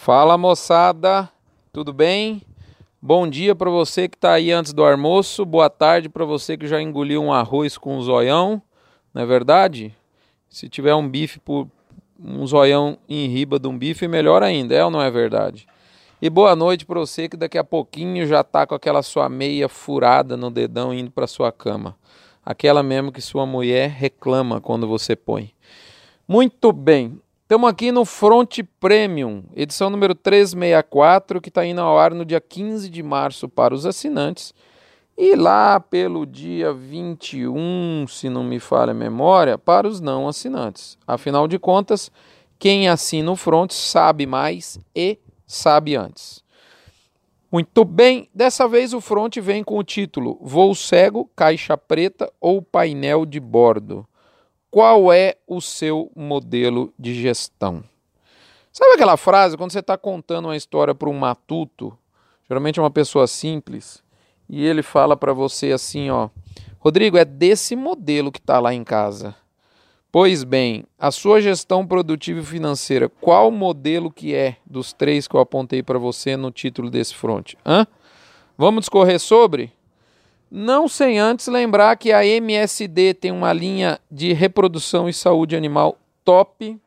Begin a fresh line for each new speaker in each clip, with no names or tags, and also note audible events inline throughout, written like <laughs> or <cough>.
Fala moçada, tudo bem? Bom dia para você que está aí antes do almoço, boa tarde para você que já engoliu um arroz com um zoião, não é verdade? Se tiver um bife por um zoião em riba de um bife, melhor ainda, é ou não é verdade? E boa noite para você que daqui a pouquinho já está com aquela sua meia furada no dedão indo para sua cama. Aquela mesmo que sua mulher reclama quando você põe. Muito bem, Estamos aqui no Front Premium, edição número 364, que está indo ao ar no dia 15 de março para os assinantes. E lá pelo dia 21, se não me falha a memória, para os não assinantes. Afinal de contas, quem assina o Front sabe mais e sabe antes. Muito bem, dessa vez o Front vem com o título Voo Cego, Caixa Preta ou Painel de Bordo. Qual é o seu modelo de gestão? Sabe aquela frase quando você está contando uma história para um matuto, geralmente é uma pessoa simples, e ele fala para você assim, ó, Rodrigo, é desse modelo que está lá em casa. Pois bem, a sua gestão produtiva e financeira, qual modelo que é dos três que eu apontei para você no título desse front? Hã? Vamos discorrer sobre? Não sem antes lembrar que a MSD tem uma linha de reprodução e saúde animal top.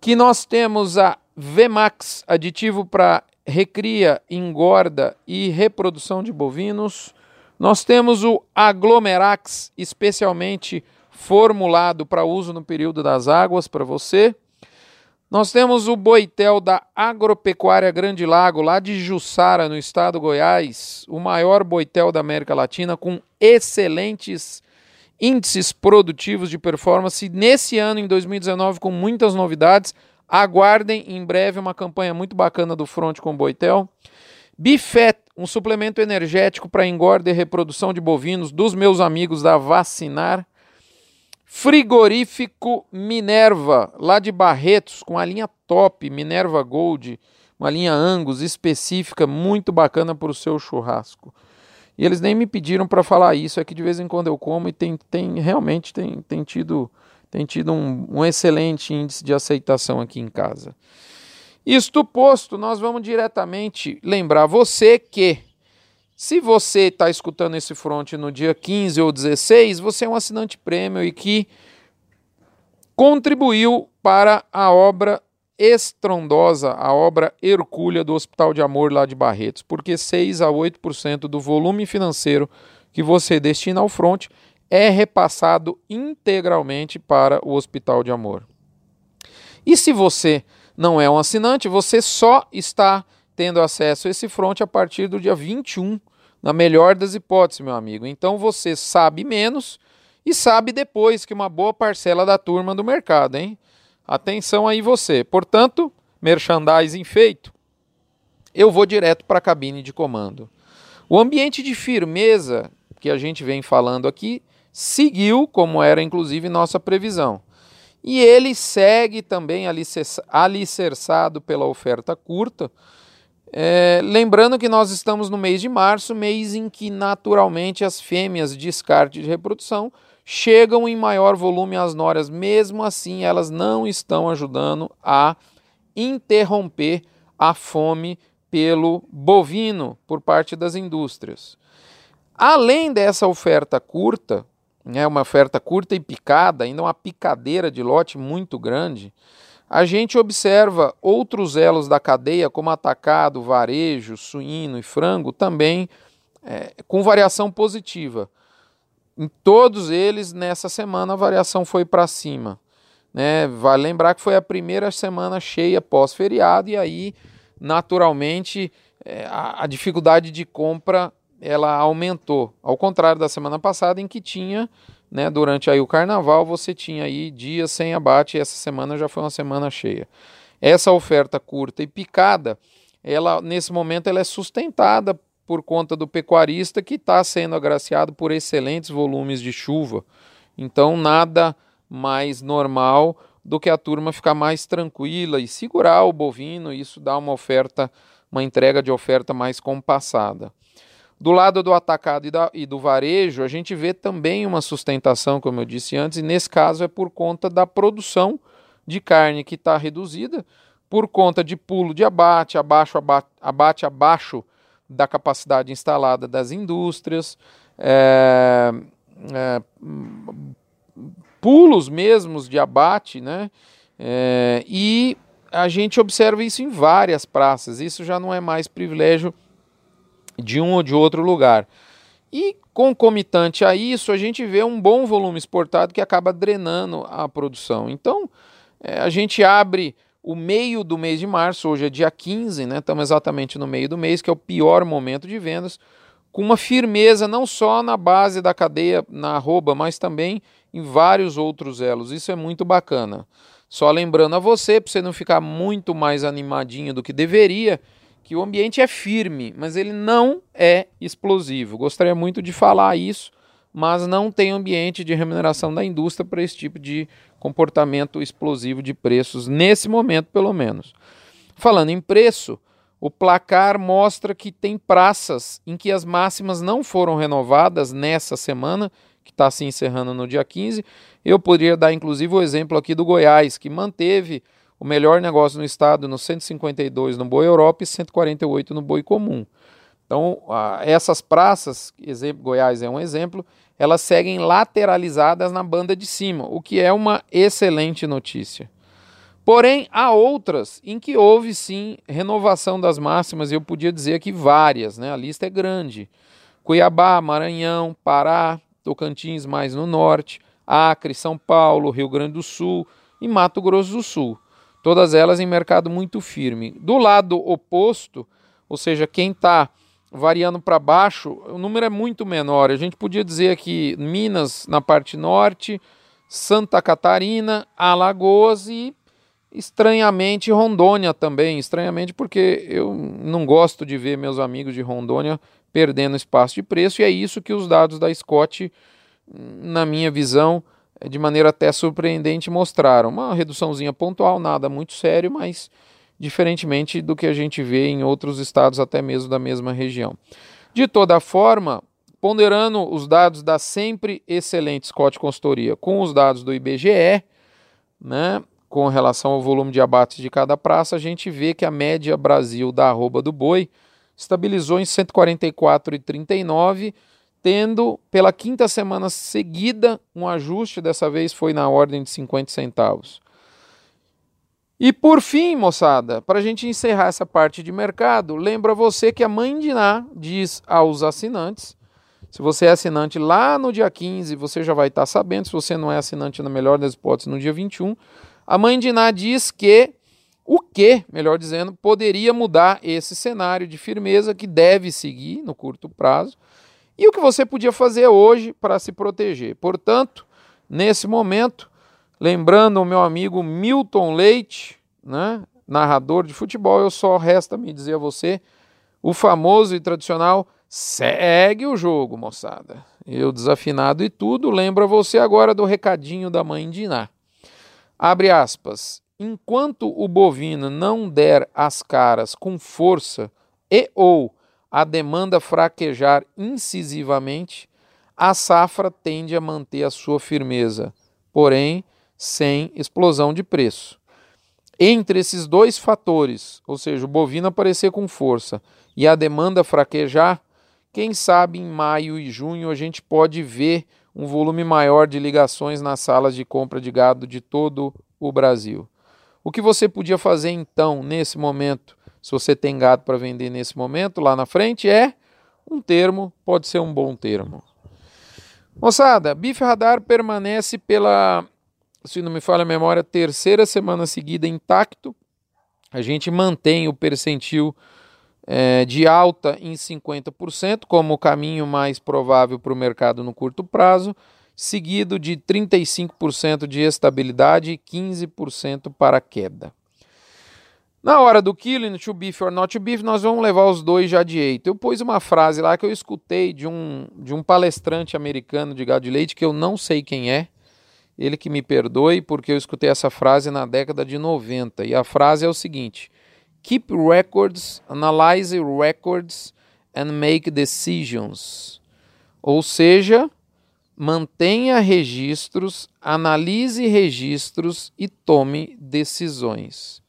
Que nós temos a VMAX, aditivo para recria, engorda e reprodução de bovinos. Nós temos o Aglomerax, especialmente formulado para uso no período das águas para você. Nós temos o boitel da Agropecuária Grande Lago, lá de Jussara, no estado do Goiás, o maior boitel da América Latina, com excelentes índices produtivos de performance. Nesse ano, em 2019, com muitas novidades. Aguardem em breve uma campanha muito bacana do Front com Boitel. Bifet, um suplemento energético para engorda e reprodução de bovinos dos meus amigos da Vacinar. Frigorífico Minerva, lá de Barretos, com a linha top, Minerva Gold, uma linha Angus específica, muito bacana para o seu churrasco. E eles nem me pediram para falar isso, é que de vez em quando eu como e tem, tem realmente tem, tem tido, tem tido um, um excelente índice de aceitação aqui em casa. Isto posto, nós vamos diretamente lembrar você que se você está escutando esse front no dia 15 ou 16, você é um assinante prêmio e que contribuiu para a obra estrondosa, a obra hercúlea do Hospital de Amor lá de Barretos, porque 6 a 8% do volume financeiro que você destina ao front é repassado integralmente para o Hospital de Amor. E se você não é um assinante, você só está tendo acesso a esse front a partir do dia 21 na melhor das hipóteses, meu amigo. Então você sabe menos e sabe depois que uma boa parcela da turma do mercado, hein? Atenção aí você. Portanto, merchandising feito, eu vou direto para a cabine de comando. O ambiente de firmeza que a gente vem falando aqui seguiu como era inclusive nossa previsão. E ele segue também alicerçado pela oferta curta, é, lembrando que nós estamos no mês de março, mês em que naturalmente as fêmeas de descarte de reprodução chegam em maior volume às noras, mesmo assim elas não estão ajudando a interromper a fome pelo bovino por parte das indústrias. Além dessa oferta curta, né, uma oferta curta e picada, ainda uma picadeira de lote muito grande, a gente observa outros elos da cadeia, como atacado, varejo, suíno e frango, também é, com variação positiva. Em todos eles, nessa semana, a variação foi para cima. Né? Vale lembrar que foi a primeira semana cheia pós-feriado, e aí, naturalmente, é, a, a dificuldade de compra ela aumentou. Ao contrário da semana passada, em que tinha né, durante aí o carnaval você tinha aí dias sem abate e essa semana já foi uma semana cheia. Essa oferta curta e picada, ela nesse momento ela é sustentada por conta do pecuarista que está sendo agraciado por excelentes volumes de chuva. Então nada mais normal do que a turma ficar mais tranquila e segurar o bovino, isso dá uma oferta, uma entrega de oferta mais compassada. Do lado do atacado e, da, e, do varejo, a gente vê também uma sustentação, como eu disse antes, e nesse caso é por conta da produção de carne que está reduzida, por conta de pulo de abate, abaixo, abate, abate abaixo da capacidade instalada das indústrias, é, é, pulos mesmos de abate, né? É, e a gente observa isso em várias praças. Isso já não é mais privilégio de um ou de outro lugar. E concomitante a isso, a gente vê um bom volume exportado que acaba drenando a produção. Então, é, a gente abre o meio do mês de março, hoje é dia 15, né? Estamos exatamente no meio do mês, que é o pior momento de vendas, com uma firmeza não só na base da cadeia, na arroba, mas também em vários outros elos. Isso é muito bacana. Só lembrando a você, para você não ficar muito mais animadinho do que deveria, que o ambiente é firme, mas ele não é explosivo. Gostaria muito de falar isso, mas não tem ambiente de remuneração da indústria para esse tipo de comportamento explosivo de preços, nesse momento pelo menos. Falando em preço, o placar mostra que tem praças em que as máximas não foram renovadas nessa semana, que está se encerrando no dia 15. Eu poderia dar inclusive o exemplo aqui do Goiás, que manteve o melhor negócio no estado no 152 no boi Europa e 148 no boi comum. Então, essas praças, exemplo, Goiás é um exemplo, elas seguem lateralizadas na banda de cima, o que é uma excelente notícia. Porém, há outras em que houve sim renovação das máximas, e eu podia dizer aqui várias, né? a lista é grande. Cuiabá, Maranhão, Pará, Tocantins mais no norte, Acre, São Paulo, Rio Grande do Sul e Mato Grosso do Sul. Todas elas em mercado muito firme. Do lado oposto, ou seja, quem está variando para baixo, o número é muito menor. A gente podia dizer que Minas na parte norte, Santa Catarina, Alagoas e estranhamente Rondônia também. Estranhamente porque eu não gosto de ver meus amigos de Rondônia perdendo espaço de preço e é isso que os dados da Scott, na minha visão, de maneira até surpreendente, mostraram. Uma reduçãozinha pontual, nada muito sério, mas diferentemente do que a gente vê em outros estados, até mesmo da mesma região. De toda forma, ponderando os dados da sempre excelente Scott Consultoria com os dados do IBGE, né, com relação ao volume de abates de cada praça, a gente vê que a média Brasil da arroba do boi estabilizou em 144,39 tendo pela quinta semana seguida um ajuste, dessa vez foi na ordem de 50 centavos. E por fim, moçada, para a gente encerrar essa parte de mercado, lembra você que a mãe de Ná diz aos assinantes, se você é assinante lá no dia 15, você já vai estar sabendo, se você não é assinante na melhor das hipóteses no dia 21, a mãe de Ná diz que o que, melhor dizendo, poderia mudar esse cenário de firmeza que deve seguir no curto prazo e o que você podia fazer hoje para se proteger. Portanto, nesse momento, lembrando o meu amigo Milton Leite, né, narrador de futebol, eu só resta me dizer a você o famoso e tradicional segue o jogo, moçada. Eu desafinado e tudo, lembra você agora do recadinho da mãe de Iná. Abre aspas. Enquanto o bovino não der as caras com força e ou a demanda fraquejar incisivamente, a safra tende a manter a sua firmeza, porém sem explosão de preço. Entre esses dois fatores, ou seja, o bovino aparecer com força e a demanda fraquejar, quem sabe em maio e junho a gente pode ver um volume maior de ligações nas salas de compra de gado de todo o Brasil. O que você podia fazer então, nesse momento, se você tem gado para vender nesse momento, lá na frente, é um termo, pode ser um bom termo. Moçada, Bife Radar permanece pela, se não me falha a memória, terceira semana seguida intacto. A gente mantém o percentil é, de alta em 50%, como o caminho mais provável para o mercado no curto prazo, seguido de 35% de estabilidade e 15% para queda. Na hora do killing, to beef or not to beef, nós vamos levar os dois já de eito. Eu pus uma frase lá que eu escutei de um, de um palestrante americano de gado de leite, que eu não sei quem é, ele que me perdoe, porque eu escutei essa frase na década de 90. E a frase é o seguinte: Keep records, analyze records and make decisions. Ou seja, mantenha registros, analise registros e tome decisões.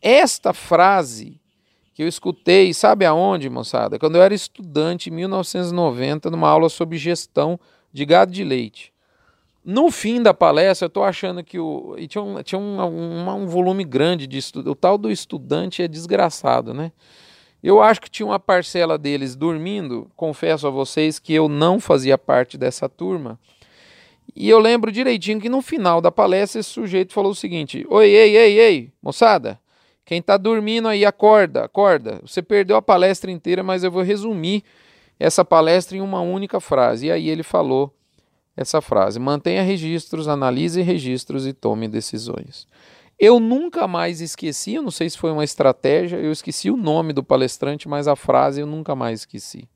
Esta frase que eu escutei, sabe aonde, moçada? Quando eu era estudante em 1990, numa aula sobre gestão de gado de leite. No fim da palestra, eu estou achando que o. E tinha, um, tinha um, um, um volume grande de estudo. O tal do estudante é desgraçado, né? Eu acho que tinha uma parcela deles dormindo. Confesso a vocês que eu não fazia parte dessa turma. E eu lembro direitinho que no final da palestra esse sujeito falou o seguinte: Oi, ei, ei, ei, moçada, quem está dormindo aí, acorda, acorda. Você perdeu a palestra inteira, mas eu vou resumir essa palestra em uma única frase. E aí ele falou essa frase: mantenha registros, analise registros e tome decisões. Eu nunca mais esqueci, eu não sei se foi uma estratégia, eu esqueci o nome do palestrante, mas a frase eu nunca mais esqueci.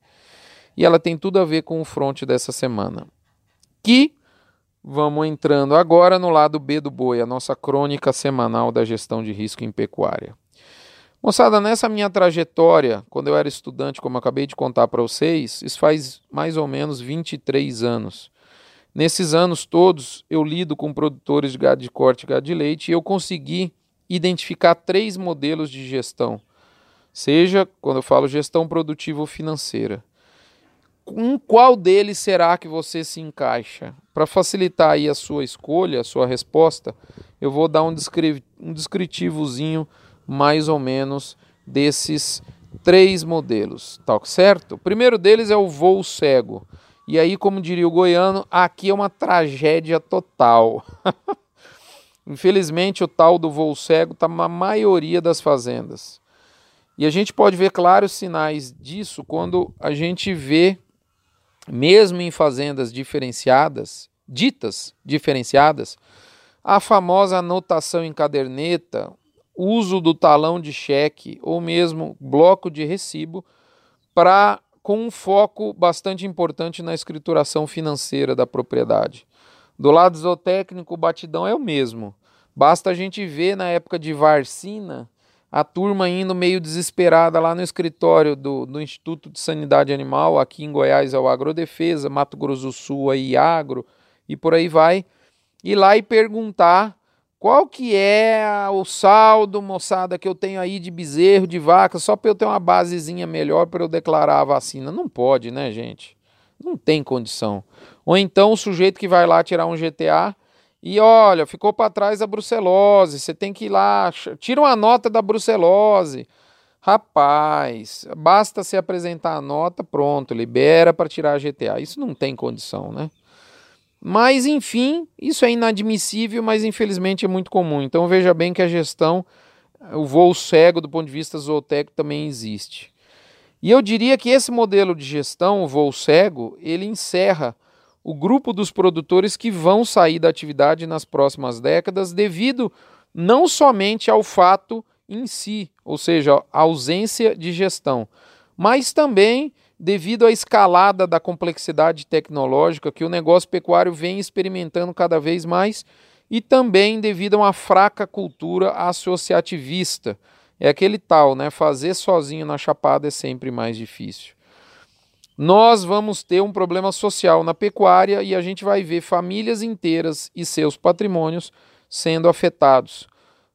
E ela tem tudo a ver com o front dessa semana. Que vamos entrando agora no lado B do boi, a nossa crônica semanal da gestão de risco em pecuária. Moçada, nessa minha trajetória, quando eu era estudante, como eu acabei de contar para vocês, isso faz mais ou menos 23 anos. Nesses anos todos, eu lido com produtores de gado de corte e gado de leite e eu consegui identificar três modelos de gestão. Seja, quando eu falo gestão produtiva ou financeira. Com qual deles será que você se encaixa? Para facilitar aí a sua escolha, a sua resposta, eu vou dar um, descri um descritivozinho mais ou menos desses três modelos, tá certo? O primeiro deles é o voo cego. E aí, como diria o goiano, aqui é uma tragédia total. <laughs> Infelizmente, o tal do voo cego está na maioria das fazendas. E a gente pode ver claros sinais disso quando a gente vê, mesmo em fazendas diferenciadas, ditas diferenciadas, a famosa anotação em caderneta, uso do talão de cheque ou mesmo bloco de recibo para com um foco bastante importante na escrituração financeira da propriedade. Do lado zootécnico, o batidão é o mesmo. Basta a gente ver na época de Varcina a turma indo meio desesperada lá no escritório do, do Instituto de Sanidade Animal, aqui em Goiás é o Agrodefesa, Mato Grosso do Sul aí Agro e por aí vai, ir lá e perguntar qual que é o saldo, moçada, que eu tenho aí de bezerro, de vaca, só para eu ter uma basezinha melhor para eu declarar a vacina? Não pode, né, gente? Não tem condição. Ou então o sujeito que vai lá tirar um GTA e olha, ficou para trás a brucelose, você tem que ir lá, tira uma nota da brucelose. Rapaz, basta se apresentar a nota, pronto, libera para tirar a GTA. Isso não tem condição, né? Mas, enfim, isso é inadmissível, mas infelizmente é muito comum. Então veja bem que a gestão, o voo cego do ponto de vista zootécnico também existe. E eu diria que esse modelo de gestão, o voo cego, ele encerra o grupo dos produtores que vão sair da atividade nas próximas décadas devido não somente ao fato em si, ou seja, a ausência de gestão, mas também devido à escalada da complexidade tecnológica que o negócio pecuário vem experimentando cada vez mais e também devido a uma fraca cultura associativista. É aquele tal, né? Fazer sozinho na chapada é sempre mais difícil. Nós vamos ter um problema social na pecuária e a gente vai ver famílias inteiras e seus patrimônios sendo afetados.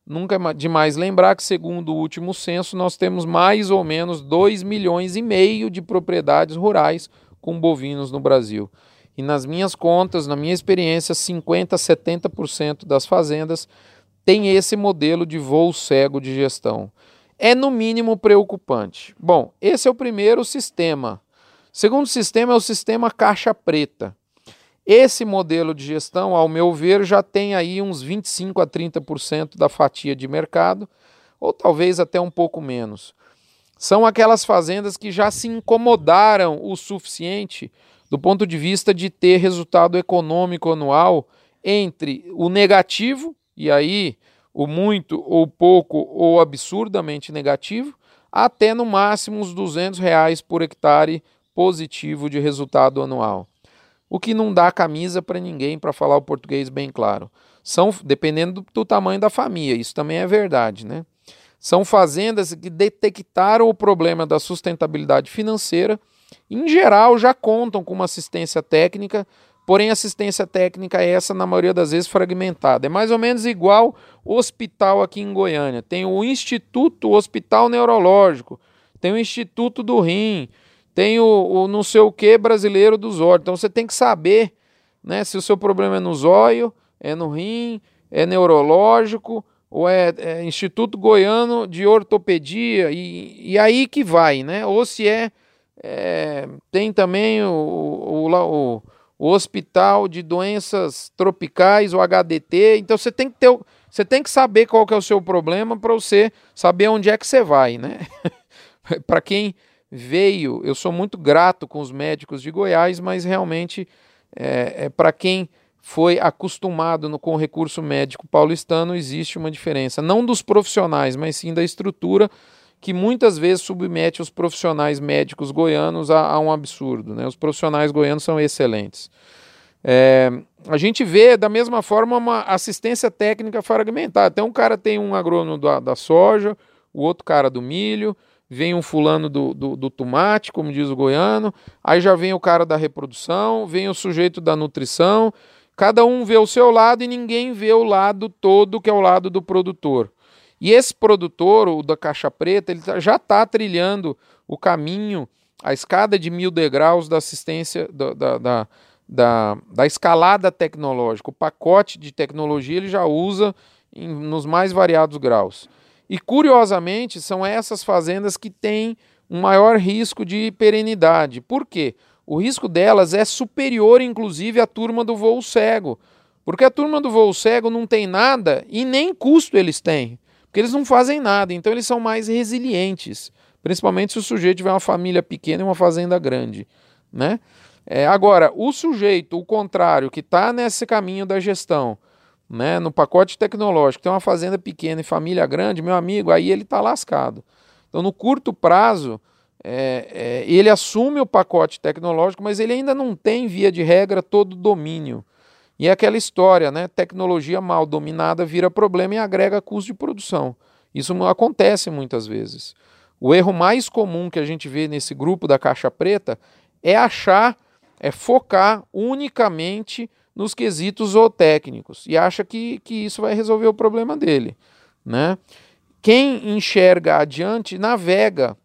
Nunca é demais lembrar que, segundo o último censo, nós temos mais ou menos 2 milhões e meio de propriedades rurais com bovinos no Brasil. E nas minhas contas, na minha experiência, 50% a 70% das fazendas tem esse modelo de voo cego de gestão. É no mínimo preocupante. Bom, esse é o primeiro sistema. Segundo sistema é o sistema caixa preta. Esse modelo de gestão, ao meu ver, já tem aí uns 25 a 30% da fatia de mercado, ou talvez até um pouco menos. São aquelas fazendas que já se incomodaram o suficiente do ponto de vista de ter resultado econômico anual entre o negativo, e aí o muito ou pouco ou absurdamente negativo, até no máximo uns 200 reais por hectare positivo de resultado anual o que não dá camisa para ninguém, para falar o português bem claro. São, dependendo do, tamanho da família, isso também é verdade, né? São fazendas que detectaram o problema da sustentabilidade financeira, em geral já contam com uma assistência técnica porém assistência técnica é essa, na maioria das vezes, fragmentada. É mais ou menos igual o hospital aqui em Goiânia. Tem o Instituto Hospital Neurológico, tem o Instituto do Rim, tem o, o não sei o que brasileiro dos olhos. Então você tem que saber né, se o seu problema é no zóio, é no rim, é neurológico ou é, é Instituto Goiano de Ortopedia, e, e aí que vai, né? Ou se é, é tem também o, o, o, o, Hospital de Doenças Tropicais, o HDT, então você tem que ter, você tem que saber qual que é o seu problema para você saber onde é que você vai, né? <laughs> para quem veio, eu sou muito grato com os médicos de Goiás, mas realmente é, é para quem foi acostumado no, com o recurso médico paulistano, existe uma diferença. Não dos profissionais, mas sim da estrutura que muitas vezes submete os profissionais médicos goianos a, a um absurdo. Né? Os profissionais goianos são excelentes. É, a gente vê da mesma forma uma assistência técnica fragmentada. Então, um cara tem um agrônomo da, da soja, o outro cara do milho, vem um fulano do, do, do, tomate, como diz o goiano, aí já vem o cara da reprodução, vem o sujeito da nutrição, Cada um vê o seu lado e ninguém vê o lado todo, que é o lado do produtor. E esse produtor, o da caixa preta, ele tá, já está trilhando o caminho, a escada de mil degraus da assistência, da, da, da, da, da escalada tecnológica. O pacote de tecnologia ele já usa em, nos mais variados graus. E curiosamente, são essas fazendas que têm um maior risco de perenidade. Por quê? o risco delas é superior, inclusive, à turma do voo cego. Porque a turma do voo cego não tem nada e nem custo eles têm. Porque eles não fazem nada, então eles são mais resilientes. Principalmente se o sujeito tiver uma família pequena e uma fazenda grande. Né? É, agora, o sujeito, o contrário, que está nesse caminho da gestão, né, no pacote tecnológico, tem uma fazenda pequena e família grande, meu amigo, aí ele está lascado. Então, no curto prazo, é, é, ele assume o pacote tecnológico, mas ele ainda não tem, via de regra, todo o domínio. E é aquela história, né? Tecnologia mal dominada vira problema e agrega custo de produção. Isso acontece muitas vezes. O erro mais comum que a gente vê nesse grupo da caixa preta é achar, é focar unicamente nos quesitos zootécnicos e acha que, que isso vai resolver o problema dele. Né? Quem enxerga adiante navega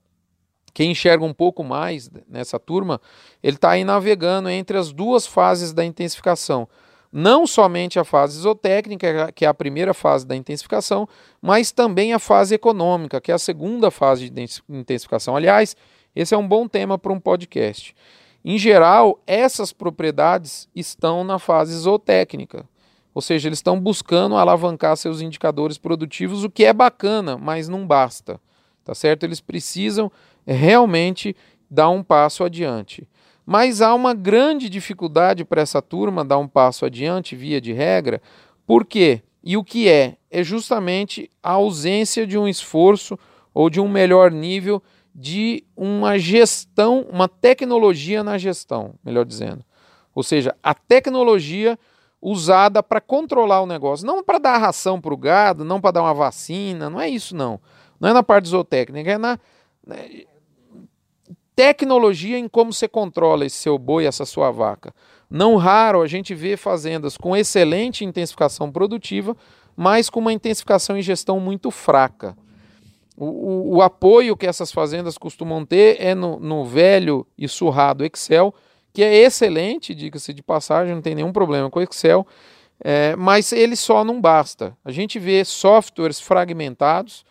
quem enxerga um pouco mais nessa turma, ele está aí navegando entre as duas fases da intensificação. Não somente a fase isotécnica, que é a primeira fase da intensificação, mas também a fase econômica, que é a segunda fase de intensificação. Aliás, esse é um bom tema para um podcast. Em geral, essas propriedades estão na fase zootécnica, ou seja, eles estão buscando alavancar seus indicadores produtivos, o que é bacana, mas não basta, tá certo? Eles precisam realmente dar um passo adiante. Mas há uma grande dificuldade para essa turma dar um passo adiante, via de regra, por quê? E o que é? É justamente a ausência de um esforço ou de um melhor nível de uma gestão, uma tecnologia na gestão, melhor dizendo. Ou seja, a tecnologia usada para controlar o negócio, não para dar ração para o gado, não para dar uma vacina, não é isso não. Não é na parte zootécnica, é na né, tecnologia em como você controla esse seu boi, essa sua vaca. Não raro a gente vê fazendas com excelente intensificação produtiva, mas com uma intensificação e gestão muito fraca. O, o, o apoio que essas fazendas costumam ter é no, no velho e surrado Excel, que é excelente, diga-se de passagem, não tem nenhum problema com Excel, é, mas ele só não basta. A gente vê softwares fragmentados,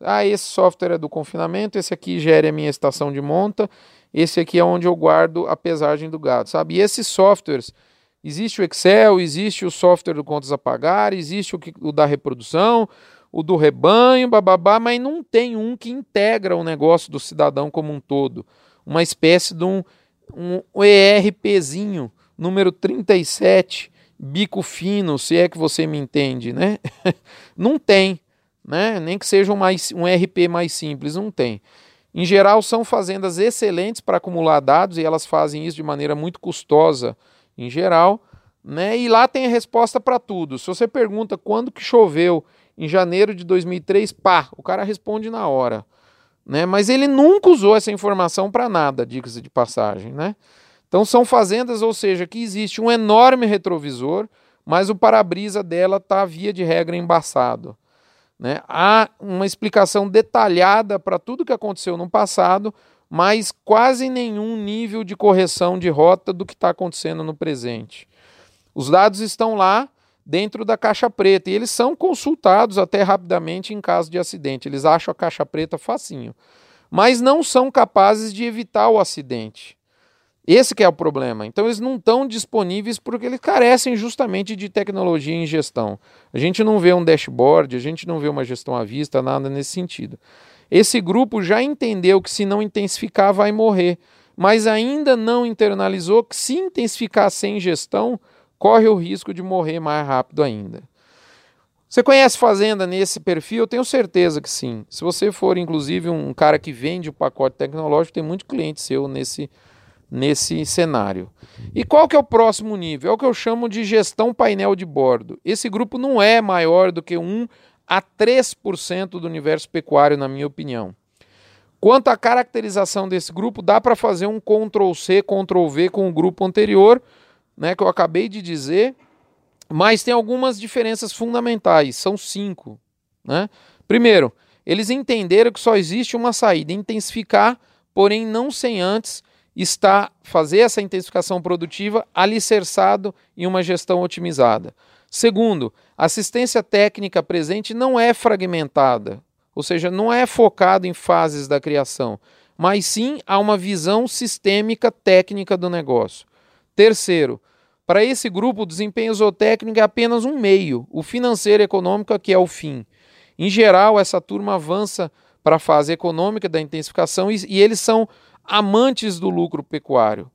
ah, esse software é do confinamento, esse aqui gera a minha estação de monta, esse aqui é onde eu guardo a pesagem do gado, sabe? E esses softwares, existe o Excel, existe o software do contas a pagar, existe o, que, o da reprodução, o do rebanho, bababá, mas não tem um que integra o negócio do cidadão como um todo. Uma espécie de um, um ERPzinho, número 37, bico fino, se é que você me entende, né? <laughs> não tem né? nem que seja um, mais, um RP mais simples, não tem. Em geral, são fazendas excelentes para acumular dados e elas fazem isso de maneira muito custosa, em geral. Né? E lá tem a resposta para tudo. Se você pergunta quando que choveu em janeiro de 2003, pá, o cara responde na hora. Né? Mas ele nunca usou essa informação para nada, diga-se de passagem. Né? Então são fazendas, ou seja, que existe um enorme retrovisor, mas o para-brisa dela está via de regra embaçado. Né? Há uma explicação detalhada para tudo que aconteceu no passado, mas quase nenhum nível de correção de rota do que está acontecendo no presente. Os dados estão lá dentro da caixa preta e eles são consultados até rapidamente em caso de acidente. Eles acham a caixa preta facinho, mas não são capazes de evitar o acidente. Esse que é o problema. Então eles não estão disponíveis porque eles carecem justamente de tecnologia em gestão. A gente não vê um dashboard, a gente não vê uma gestão à vista, nada nesse sentido. Esse grupo já entendeu que se não intensificar vai morrer, mas ainda não internalizou que se intensificar sem gestão, corre o risco de morrer mais rápido ainda. Você conhece fazenda nesse perfil? Eu tenho certeza que sim. Se você for, inclusive, um cara que vende o pacote tecnológico, tem muito cliente seu nesse nesse cenário. E qual que é o próximo nível? É o que eu chamo de gestão painel de bordo. Esse grupo não é maior do que 1 a 3% do universo pecuário, na minha opinião. Quanto à caracterização desse grupo, dá para fazer um Ctrl C, Ctrl V com o grupo anterior, né, que eu acabei de dizer, mas tem algumas diferenças fundamentais, são cinco. Né? Primeiro, eles entenderam que só existe uma saída, intensificar, porém não sem antes está fazer essa intensificação produtiva alicerçado em uma gestão otimizada. Segundo, assistência técnica presente não é fragmentada, ou seja, não é focado em fases da criação, mas sim há uma visão sistêmica técnica do negócio. Terceiro, para esse grupo, o desempenho zootécnico é apenas um meio, o financeiro e econômico que é o fim. Em geral, essa turma avança para a fase econômica da intensificação e, e eles são amantes do lucro pecuário.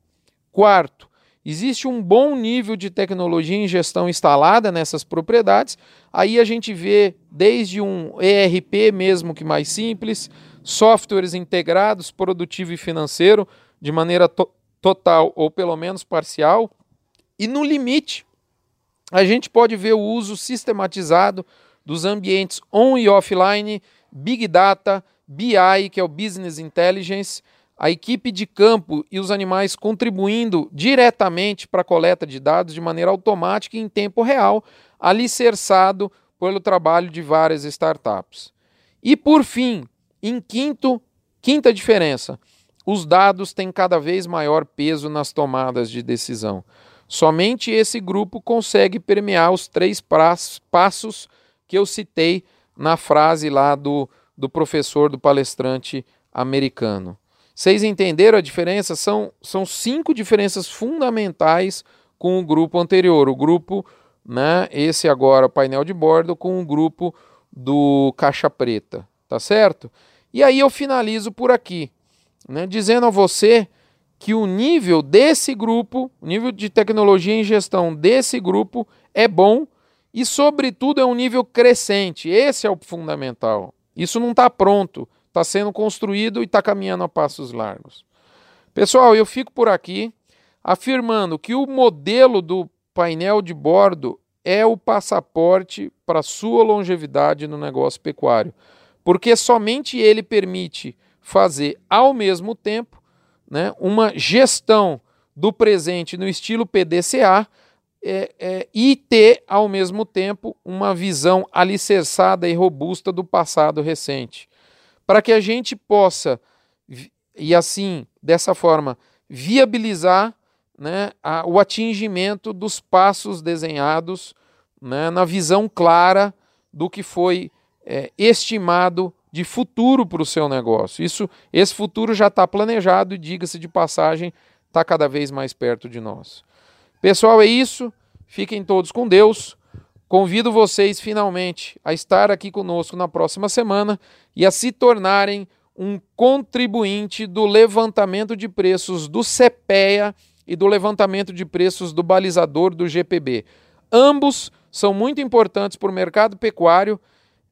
Quarto, existe um bom nível de tecnologia em gestão instalada nessas propriedades. Aí a gente vê desde um ERP mesmo que mais simples, softwares integrados, produtivo e financeiro, de maneira to total ou pelo menos parcial. E no limite, a gente pode ver o uso sistematizado dos ambientes on e offline, Big Data, BI, que é o Business Intelligence, a equipe de campo e os animais contribuindo diretamente para a coleta de dados de maneira automática e em tempo real, alicerçado pelo trabalho de várias startups. E por fim, em quinto, quinta diferença, os dados têm cada vez maior peso nas tomadas de decisão. Somente esse grupo consegue permear os três passos que eu citei na frase lá do, do professor, do palestrante americano. Vocês entenderam a diferença? São, são cinco diferenças fundamentais com o grupo anterior. O grupo, né, esse agora, painel de bordo, com o grupo do caixa preta, tá certo? E aí eu finalizo por aqui, né, dizendo a você que o nível desse grupo, o nível de tecnologia em gestão desse grupo é bom e, sobretudo, é um nível crescente. Esse é o fundamental. Isso não está pronto está sendo construído e está caminhando a passos largos. Pessoal, eu fico por aqui afirmando que o modelo do painel de bordo é o passaporte para sua longevidade no negócio pecuário, porque somente ele permite fazer ao mesmo tempo né, uma gestão do presente no estilo PDCA é, é, e ter ao mesmo tempo uma visão alicerçada e robusta do passado recente. Para que a gente possa, e assim, dessa forma, viabilizar né, a, o atingimento dos passos desenhados né, na visão clara do que foi é, estimado de futuro para o seu negócio. Isso, esse futuro já está planejado e, diga-se de passagem, está cada vez mais perto de nós. Pessoal, é isso. Fiquem todos com Deus. Convido vocês finalmente a estar aqui conosco na próxima semana e a se tornarem um contribuinte do levantamento de preços do CPEA e do levantamento de preços do balizador do GPB. Ambos são muito importantes para o mercado pecuário.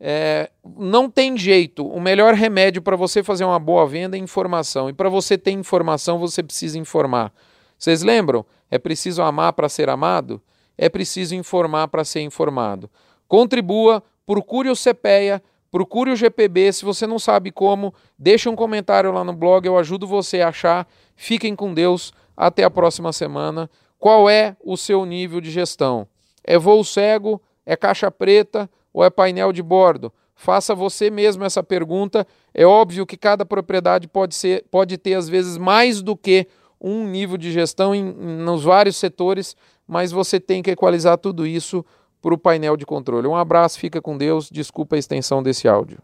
É, não tem jeito. O melhor remédio para você fazer uma boa venda é informação. E para você ter informação, você precisa informar. Vocês lembram? É preciso amar para ser amado? é preciso informar para ser informado. Contribua, procure o CPEA, procure o GPB. Se você não sabe como, deixe um comentário lá no blog, eu ajudo você a achar. Fiquem com Deus. Até a próxima semana. Qual é o seu nível de gestão? É voo cego? É caixa preta? Ou é painel de bordo? Faça você mesmo essa pergunta. É óbvio que cada propriedade pode, ser, pode ter, às vezes, mais do que um nível de gestão em, nos vários setores, mas você tem que equalizar tudo isso para o painel de controle. Um abraço, fica com Deus. Desculpa a extensão desse áudio.